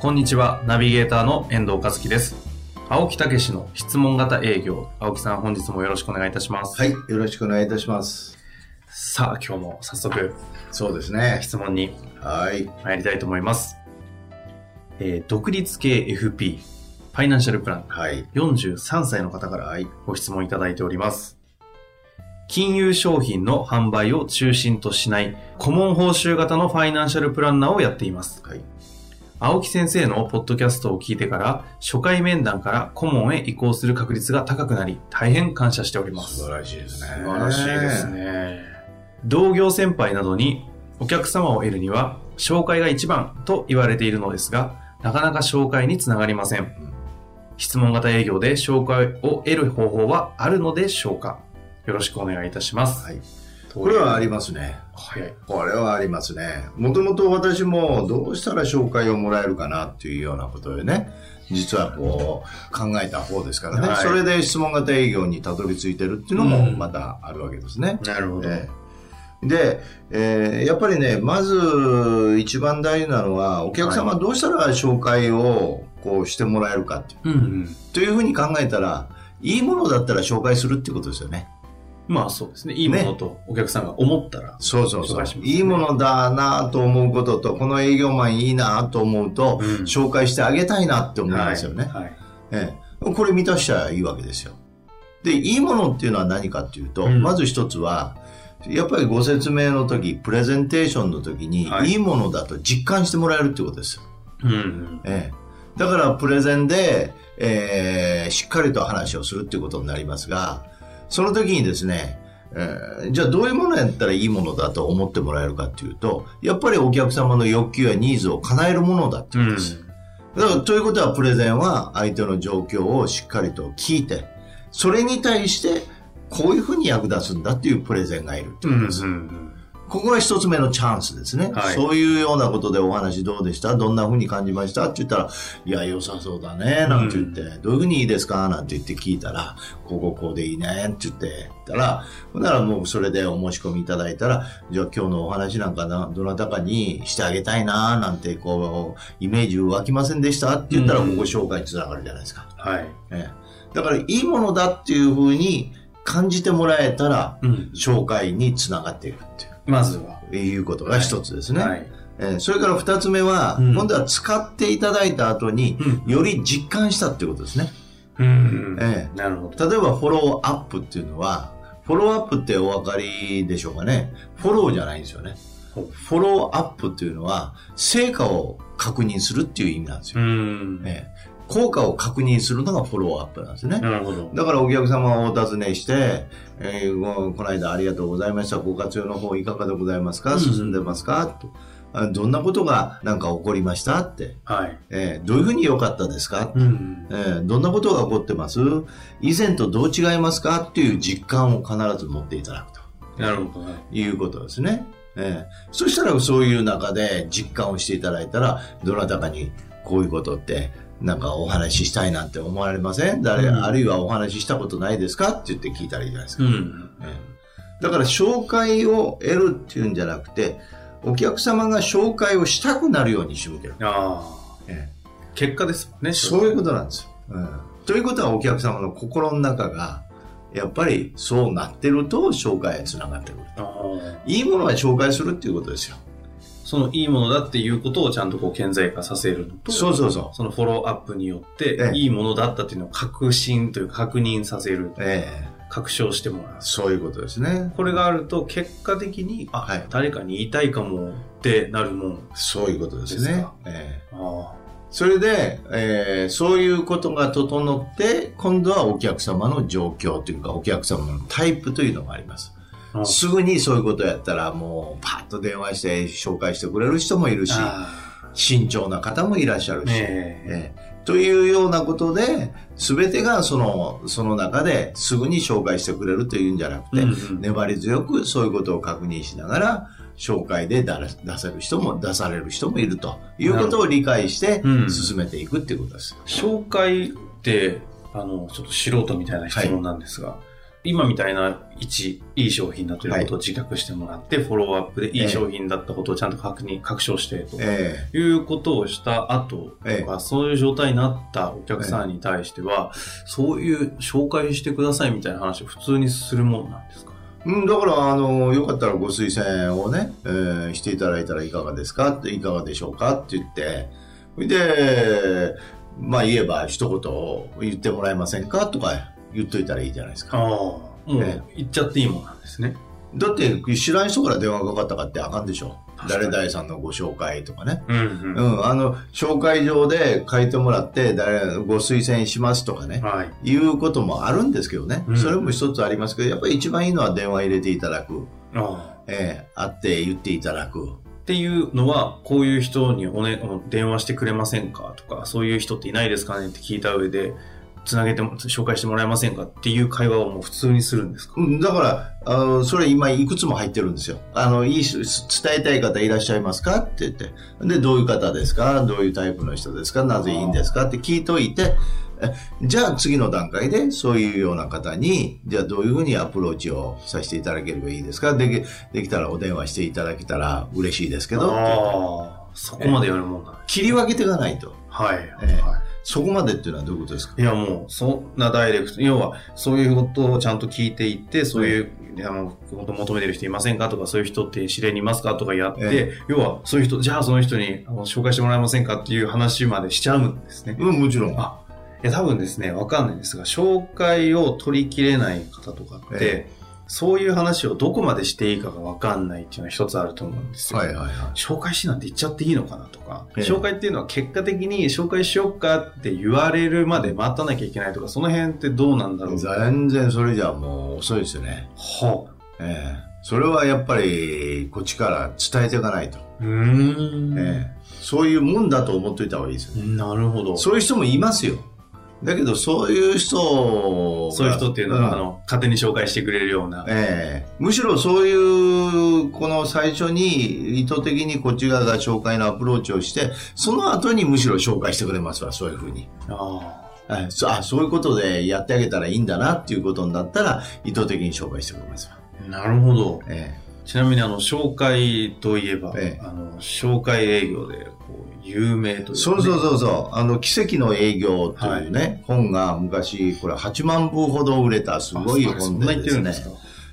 こんにちは、ナビゲーターの遠藤和樹です。青木武氏の質問型営業。青木さん、本日もよろしくお願いいたします。はい、よろしくお願いいたします。さあ、今日も早速、そうですね。質問にはい。参りたいと思います。えー独立系 FP、ファイナンシャルプラン、はい。43歳の方からご質問いただいております。金融商品の販売を中心としない顧問報酬型のファイナンシャルプランナーをやっています。はい。青木先生のポッドキャストを聞いてから、初回面談から顧問へ移行する確率が高くなり、大変感謝しております。素晴らしいですね。素晴らしいです。ね。同業先輩などにお客様を得るには紹介が一番と言われているのですが、なかなか紹介につながりません。質問型営業で紹介を得る方法はあるのでしょうか？よろしくお願いいたします。はい。これはありますね。早い。これはありますね。もともと私もどうしたら紹介をもらえるかなっていうようなことでね、実はこう考えた方ですからね。はいそれで質問型営業にたどり着いてるっていうのもまたあるわけですね。なるほど。ええで、えーやっぱりね、まず一番大事なのは、お客様どうしたら紹介をこうしてもらえるかっていう。うんうん。というふうに考えたら、いいものだったら紹介するっていうことですよね。まあそうですね。いいものとお客さんが思ったら。そうそうそう。いいものだなと思うことと、この営業マンいいなと思うと、うん紹介してあげたいなって思いますよね。はい。はいええ、これ満たしちゃいいわけですよ。で、いいものっていうのは何かっていうと、うんまず一つは、やっぱりご説明の時、プレゼンテーションの時に、はいいいものだと実感してもらえるってことですよ。うんうん。ええ、だからプレゼンで、えーしっかりと話をするっていうことになりますが、その時にですね、えーじゃあどういうものやったらいいものだと思ってもらえるかっていうと、やっぱりお客様の欲求やニーズを叶えるものだっていうことです。だから、ということは、プレゼンは相手の状況をしっかりと聞いて、それに対して、こういうふうに役立つんだっていうプレゼンがいるってことです。うんここが一つ目のチャンスですね、はい。そういうようなことでお話どうでした？どんな風に感じました？って言ったら、いや、良さそうだね、なんて言って、どういう風にいいですか？なんて言って聞いたら、こうこうこうでいいねって言って。たら、ほんならもうそれでお申し込みいただいたら、じゃあ今日のお話なんかな、どなたかにしてあげたいな、なんてこう、イメージ湧きませんでした？って言ったら、うん。ここ紹介につながるじゃないですか。はい。ええ。だから、いいものだっていう風に感じてもらえたら、うん。紹介につながっていくっていう。まずは。いうことが一つですね。はい。えーそれから二つ目は、うん今度は使っていただいた後に、うんより実感したっていうことですね。うん。えなるほど。例えばフォローアップっていうのは、フォローアップってお分かりでしょうかね。フォローじゃないんですよね。フォローアップっていうのは、成果を確認するっていう意味なんですよ。うん。ええ効果を確認するのがフォローアップなんですね。なるほど。だからお客様をお尋ねして、えーごこの間ありがとうございました。ご活用の方いかがでございますか？うん進んでますか、とあどんなことがなんか起こりました？って、はい。えーどういうふうに良かったですか、うん。えーどんなことが起こってます？以前とどう違いますか？っていう実感を必ず持っていただくとなるほどね。いうことですね。えーそしたらそういう中で実感をしていただいたら、どなたかにこういうことって、なんかお話ししたいなんて思われません？誰、うんあるいはお話ししたことないですか？って言って聞いたらいいじゃないですか。うん。ええだから紹介を得るっていうんじゃなくて、お客様が紹介をしたくなるように仕向ける。ああ。え結果ですもんね。えそういうことなんですよ、うん。ということはお客様の心の中が、やっぱりそうなってると紹介へつながってくる。いいものは紹介するっていうことですよ。そのいいものだっていうことをちゃんとこう顕在化させるのと、そうそうそそのフォローアップによってええ、いいものだったっていうのを確信というか確認させるう。。ええ確証してもらう。そういうことですね。これがあると結果的に、あ、はい誰かに言いたいかもってなるもん。そういうことですね。ええあそれで、えーそういうことが整って、今度はお客様の状況というか、お客様のタイプというのがあります。うん。すぐにそういうことやったらもうパッと電話して紹介してくれる人もいるし、あ慎重な方もいらっしゃるし、ーえ。ええ。えというようなことで、全てがその、その中ですぐに紹介してくれるというんじゃなくて、うんうん。粘り強くそういうことを確認しながら、紹介で出出せる人も出される人もいるということを理解してうん。進めていくっていうことです。紹介って、あの、ちょっと素人みたいな質問なんですが、今みたいな1、いい商品だということを自覚してもらって、フォローアップでいい商品だったことをちゃんと確認、確証してと。えいうことをした後えとか、そういう状態になったお客さんに対しては、そういう紹介してくださいみたいな話を普通にするもんなんですか？えうん、だから、あの、よかったらご推薦をね、えーしていただいたらいかがですか？って、いかがでしょうか？って言って、それで、まあ言えば一言言ってもらえませんか？とか言っといたらいいじゃないですか。ああ、もうえ言っちゃっていいもんなんですね。だって知らん人から電話がかかったかってあかんでしょ。誰々さんのご紹介とかね。うんううん。ん、あの、紹介状で書いてもらって、誰、ご推薦しますとかね。はい。いうこともあるんですけどね。うんそれも一つありますけど、やっぱり一番いいのは電話入れていただく。ああええ会って言っていただく。っていうのは、こういう人にお、ね、電話してくれませんかとか、そういう人っていないですかねって聞いた上で、つなげても、紹介してもらえませんかっていう会話をもう普通にするんですか？うん、だから、あの、それ今いくつも入ってるんですよ。あの、いいし、伝えたい方いらっしゃいますかって言って。で、どういう方ですか？どういうタイプの人ですか？なぜいいんですかって聞いといて、えじゃあ次の段階でそういうような方に、じゃあどういうふうにアプローチをさせていただければいいですか？できできたらお電話していただけたら嬉しいですけど、ああ、そこまでやるもんだ。切り分けていかないと。はい。ええはいそこまでっていうのはどういうことですか？いやもう、そんなダイレクト、要は、そういうことをちゃんと聞いていって、そういう、あの、本当求めてる人いませんか？とか、そういう人って知り合いにいますか？とかやって、え要は、そういう人、じゃあその人にあの紹介してもらえませんか？っていう話までしちゃうんですね。うん、もちろん。あ、いや多分ですね、わかんないんですが、紹介を取り切れない方とかって、えそういう話をどこまでしていいかがわかんないっていうのは一つあると思うんですよ。はいはいはい。紹介しなんて言っちゃっていいのかなとか、ええ紹介っていうのは結果的に紹介しようかって言われるまで待たなきゃいけないとか、その辺ってどうなんだろう全然それじゃもう遅いですよね。はええそれはやっぱりこっちから伝えていかないと。うーん、ええそういうもんだと思っといた方がいいですよね。なるほど。そういう人もいますよ。だけどそういう人がそういう人っていうのは、んあの、勝手に紹介してくれるような。ええむしろそういう、この最初に意図的にこっち側が紹介のアプローチをして、その後にむしろ紹介してくれますわ、そういうふうに。ああそういうことでやってあげたらいいんだなっていうことになったら、意図的に紹介してくれますわ。あ、なるほど。えちなみに、あの、紹介といえば、ええあの、紹介営業で、こう、有名というかね、えそうそうそうそう。あの、奇跡の営業というね、本が昔、これ8万部ほど売れたすごい本でですね。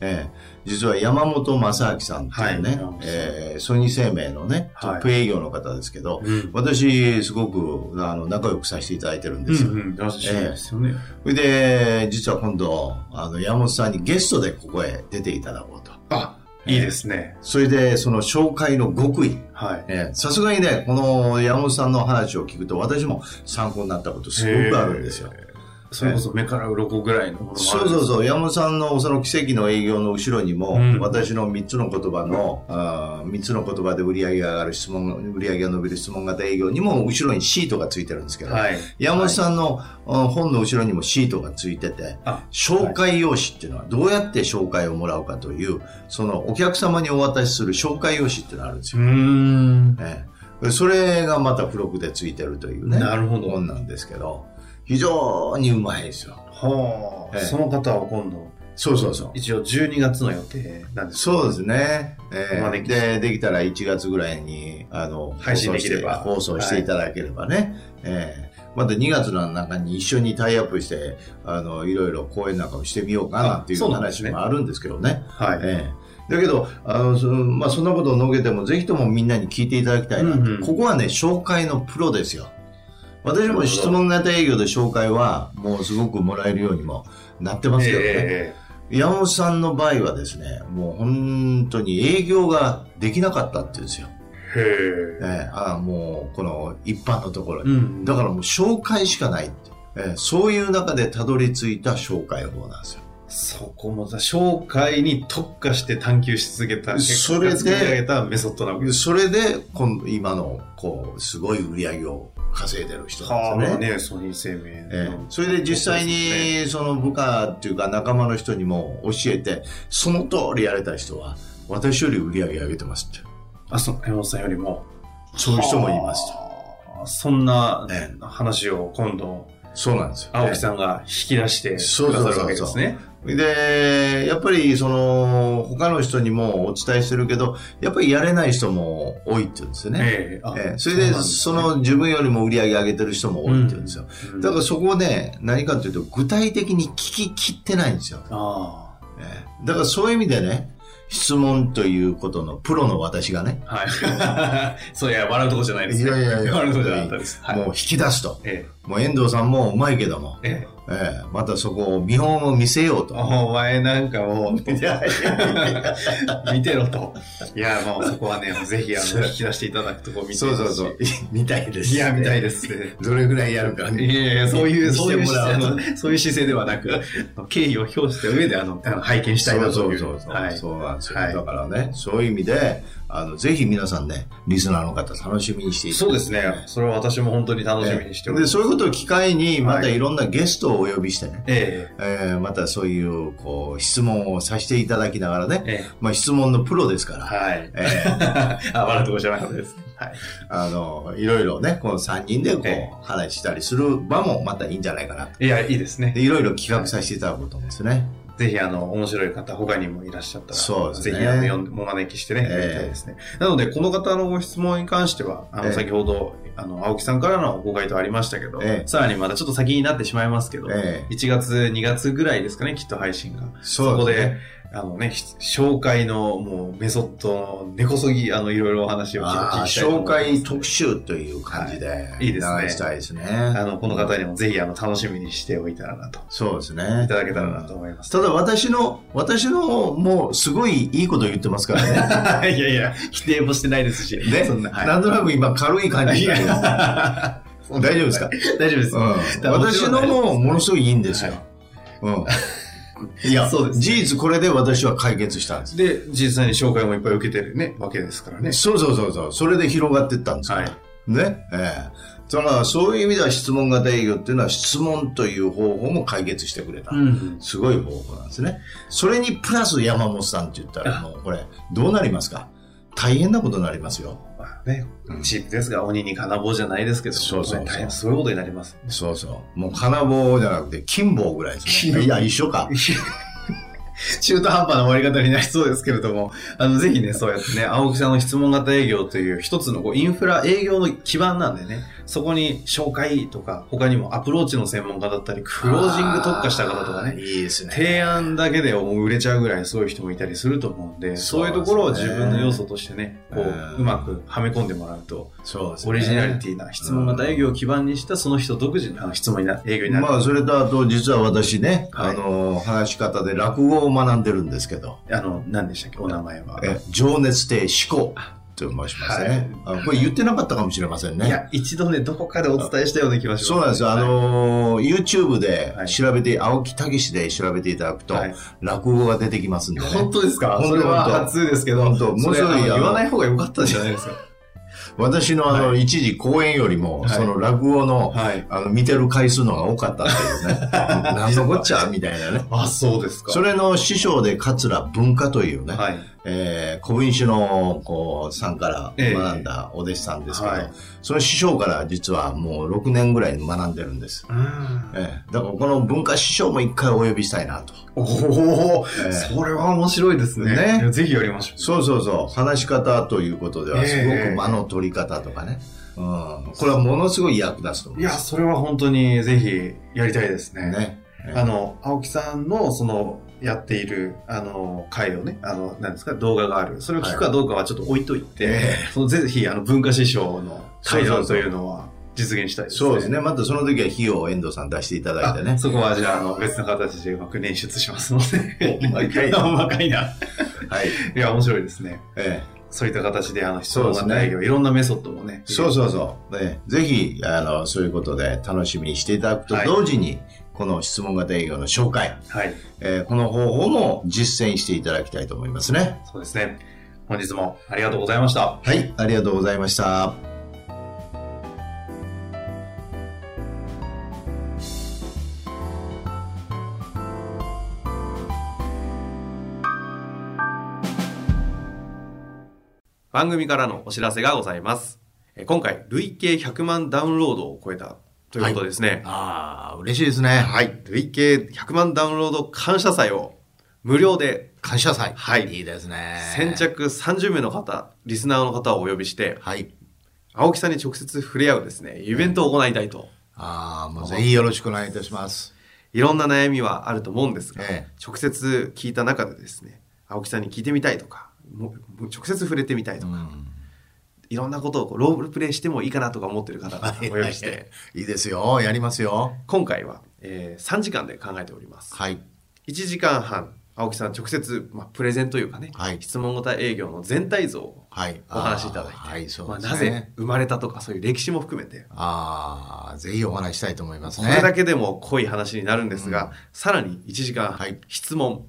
ええ実は山本正明さんっていうね、はいええソニー生命のね、トはいップ営業の方ですけど、うん。私、すごくあの仲良くさせていただいてるんですよ。うんうん。ですよね。それで、実は今度、あの、山本さんにゲストでここへ出ていただこうと。あ、いいですね。それで、その紹介の極意。はい。ええさすがにね、この山本さんの話を聞くと、私も参考になったことすごくあるんですよ。へー。それこそ目から鱗ぐらいのものもそうそうそう、山本さんのその奇跡の営業の後ろにも、うん私の3つの言葉の、あ3つの言葉で売り上げが上がる質問、売り上げが伸びる質問型営業にも後ろにシートがついてるんですけど、はい。山本さんの、あ本の後ろにもシートがついてて、あ、紹介用紙っていうのはどうやって紹介をもらうかという、そのお客様にお渡しする紹介用紙っていうのがあるんですよ。うーん。ええそれがまた付録でついてるというね、なるほど本なんですけど、非常にうまいですよ。はあ、ええその方は今度、そうそうそう。一応12月の予定なんですそうですね。えーまあできで、できたら1月ぐらいに、あの、配信できれば放送していただければね。えーまた2月の中に一緒にタイアップして、あの、いろいろ講演なんかをしてみようかなっていう話もあるんですけどね。はい。ええだけど、あの、そのまあ、そんなことを述べても、ぜひともみんなに聞いていただきたいなと、うんうんここはね、紹介のプロですよ。私も質問型営業で紹介は、もうすごくもらえるようにもなってますけどね。え山本さんの場合はですね、もう本当に営業ができなかったって言うんですよ。えへえ。ええああもう、この一般のところに。うん。だからもう紹介しかないって、ええそういう中でたどり着いた紹介法なんですよ。そこもさ、紹介に特化して探求し続けた、それで作り上げたメソッドなわけです。それで、今の、こう、すごい売り上げを稼いでる人はあ、なんですよね。ね、ソニー生命ええの。それで実際に、その部下っていうか仲間の人にも教えて、その通りやれた人は、私より売り上げ上げてますって。あ、そう、山本さんよりも。そういう人もいますと。はあそんなえ話を今度、そうなんですよ。青木さんが引き出してくださるわけですね。で、やっぱりその、他の人にもお伝えしてるけど、やっぱりやれない人も多いって言うんですよね。ええあええそれで、うなんすねその自分よりも売り上げ上げてる人も多いって言うんですよ。うんだからそこをね、何かというと、具体的に聞き切ってないんですよ。あええだからそういう意味でね、質問ということのプロの私がね、あ。はい。そういや、笑うとこじゃないですいやいやいや笑うとこじゃなかったです。はい。もう引き出すと。えもう遠藤さんもうまいけども、え。ええ。ええまたそこを見本を見せようと。お前なんかもう、見てろと。いや、もうそこはね、ぜひあの、引き出していただくとこ見てそうそうそう。見たいです。いや、見たいでですね。どれぐらいやるかね。いやいや、そういう、見そういう姿勢そういう姿勢ではなく、敬意を表した上で、あの、拝見したいなとそういう。そうそう。はい。そうなんですよ。はいだからね、そういう意味で、あの、ぜひ皆さんね、リスナーの方楽しみにしていただそうですね。それは私も本当に楽しみにしておりで、ます。そういうことを機会に、またはいいろんなゲストをお呼びしてね、ええーまたそういう、こう、質問をさせていただきながらね、まあ質問のプロですから、はい。えー あ、笑うとこじゃなかったです。はい。あの、いろいろね、この3人でこう、え話したりする場もまたいいんじゃないかなと。いや、いいですねで。いろいろ企画させていただこうと思うんですね。ぜひ、あの、面白い方、他にもいらっしゃったら、そうですねぜひ、あの、呼んで、お招きしてね、ええやりたいですね。なので、この方のご質問に関しては、あの、ええ先ほど、あの、青木さんからのご回答ありましたけど、ええさらにまたちょっと先になってしまいますけど、ええ1月、2月ぐらいですかね、きっと配信が。そうこで。あのね、ひ紹介のもうメソッドの根こそぎ、あの、いろいろお話を聞きしたい紹介特集という感じで、はいいいですね流したいですね。あの、この方にもぜひ、あの、楽しみにしておいたらなと、そうですね。いただけたらなと思います。ただ私の、私のもうすごいいいこと言ってますからね。いやいや、否定もしてないですし、ねそんな、はいなんとなく今軽い感じ 大丈夫ですか、大丈夫です。うん、私のもものすごいいいんですよ。うん。いや、そうですね事実これで私は解決したんです。で、実際に紹介もいっぱい受けてるね、わけですからね。そうそうそうそう。それで広がっていったんですから。はいね？ええだからそういう意味では質問型営業っていうのは質問という方法も解決してくれた。ん。すごい方法なんですね。それにプラス山本さんって言ったらもうこれどうなりますか？大変なことになりますよ。まあねうん、チープですが、鬼に金棒じゃないですけど、そうそうそう大変そういうことになります。そうそう。もう金棒じゃなくて金棒ぐらいですね。いや、一緒か。中途半端な終わり方になりそうですけれども、あの、ぜひね、そうやってね、青木さんの質問型営業という一つのこうインフラ営業の基盤なんでね、そこに紹介とか、他にもアプローチの専門家だったり、クロージング特化した方とかね、いいですね。提案だけでもう売れちゃうぐらいそういう人もいたりすると思うんで、そういうところを自分の要素としてね、こうんう、うまくはめ込んでもらうと、そうですね。オリジナリティな質問型営業を基盤にしたその人独自の質問にな、営業になる。まあ、それとあと、実は私ね、はいあの、話し方で落語を学んでるんですけど、あの、何でしたっけ、お名前は。え情熱亭思考と申しますね、あのこれ言ってなかったかもしれませんね。いや、一度ね、どこかでお伝えしたような気がします。そうなんですよ。あはいのー YouTube ではい調べて、青木武史で調べていただくと、はい落語が出てきますんでね。本当ですか？それは初ですけど、本当それもうすぐあの言わない方が良かったんじゃないですか？私のあの、は一時公演よりも、はいその落語の、はい。あの、見てる回数の方が多かったっていうね。何のこっちゃ？みたいなね。あ、そうですか。それの師匠で桂文化というね、はい。えー、古文種の、こう、さんからええ学んだお弟子さんですけど、はいその師匠から実はもう6年ぐらい学んでるんです。うん。ええだからこの文化師匠も一回お呼びしたいなと。おお、ええそれは面白いですね。ねいやぜひやりましょう。そうそうそう。話し方ということでは、ええすごく間の取り方とかね。うん。これはものすごい役立つと思いや、います。それは本当にぜひやりたいですね。ね。ええあの、青木さんの、その、やっている、あの、回をね、あの、なんですか、動画がある。それを聞くかどうかはちょっと置いといて、えそのぜひ、あの、文化師匠の対談というのは実現したいですね。そうですね。またその時は費用を遠藤さん出していただいてねあ。そこはじゃあ、あの、別の形でうまく捻出しますので。かいなかいな。はい。いや、面白いですね。えそういった形で、あの、質問そうですね型営業、いろんなメソッドもね。えそうそうそう。ね、ぜひ、あの、そういうことで楽しみにしていただくとはい同時に、この質問型営業の紹介、はい。えーこの方法も実践していただきたいと思いますね。そうですね。本日もありがとうございました。はい、ありがとうございました。番組からのお知らせがございます。えー今回、累計100万ダウンロードを超えたということですね。ああ、嬉しいですね。はい。累計100万ダウンロード感謝祭を無料で感謝祭。はいいいですね。先。着30名の方、リスナーの方をお呼びして、はい。青木さんに直接触れ合うですね、イベントを行いたいと。ああ、もうぜひよろしくお願いいたします。いろんな悩みはあると思うんですが、ええ直接聞いた中でですね、青木さんに聞いてみたいとか、もう直接触れてみたいとか、いろんなことをこうロールプレイしてもいいかなとか思ってる方々をお呼びして、いいですよ。やりますよ。今回は、えー3時間で考えております。はい。1時間半、青木さん直接、まあ、プレゼンというかね、はい質問型営業の全体像をはい。お話しいただいて、はい、そうまあ。なぜ生まれたとかそういう歴史も含めて、ああ、ぜひお話ししたいと思いますこね。れだけでも濃い話になるんですが、さらに1時間、はい質問、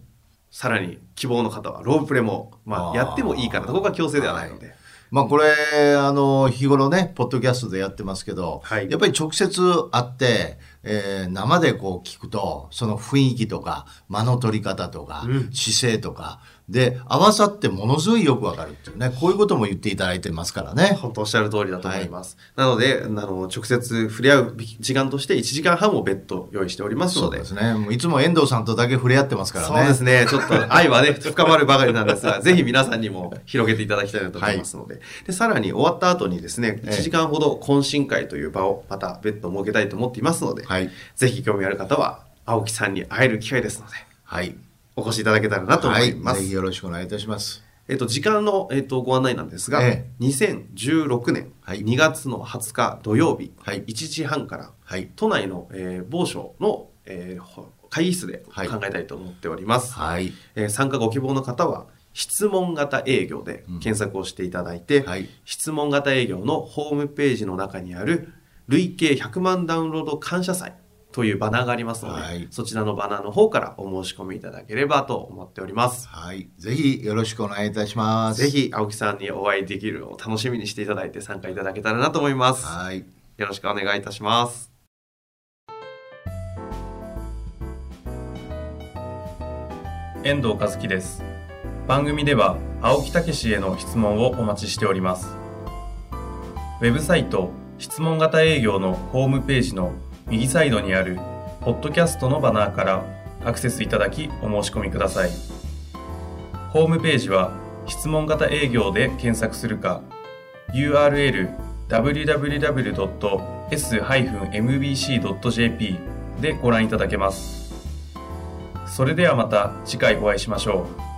さらに希望の方はロールプレイも、まあ、やってもいいかなと、ここは強制ではないので、まあこれ、あの、日頃ね、ポッドキャストでやってますけど、はい。やっぱり直接会って、えー生でこう聞くと、その雰囲気とか、間の取り方とか、うん。姿勢とか、で、合わさってものすごいよくわかるっていうね、こういうことも言っていただいてますからね。本当おっしゃる通りだと思います。なので、あの、直接触れ合う時間として1時間半も別途用意しておりますので、そうですね。いつも遠藤さんとだけ触れ合ってますからね。そうですね。ちょっと愛はね、深まるばかりなんですが、ぜひ皆さんにも広げていただきたいなと思いますので。で、さらに終わった後にですね、ええ1時間ほど懇親会という場をまた別途設けたいと思っていますので、はい。ぜひ興味ある方は、青木さんに会える機会ですので、はい。お越しいただけたらなと思います。はい。ぜひよろしくお願いいたします。えっと、時間の、えっと、ご案内なんですが、え2016年はい2月の20日土曜日、はい1時半から、はい。都内の、えー某所の、えーほ会議室ではい考えたいと思っております。はい。えー参加ご希望の方は、質問型営業で検索をしていただいて、はい。質問型営業のホームページの中にある、累計100万ダウンロード感謝祭というバナーがありますので、はいそちらのバナーの方からお申し込みいただければと思っております。はい。ぜひよろしくお願いいたします。ぜ。ひ、青木さんにお会いできるのを楽しみにしていただいて参加いただけたらなと思います。はい。よろしくお願いいたします。遠藤和樹です。番組では青木武氏への質問をお待ちしております。ウェブサイト質問型営業のホームページの右サイドにあるポッドキャストのバナーからアクセスいただきお申し込みください。ホームページは質問型営業で検索するか URL www.s-mbc.jp でご覧いただけます。それではまた次回お会いしましょう。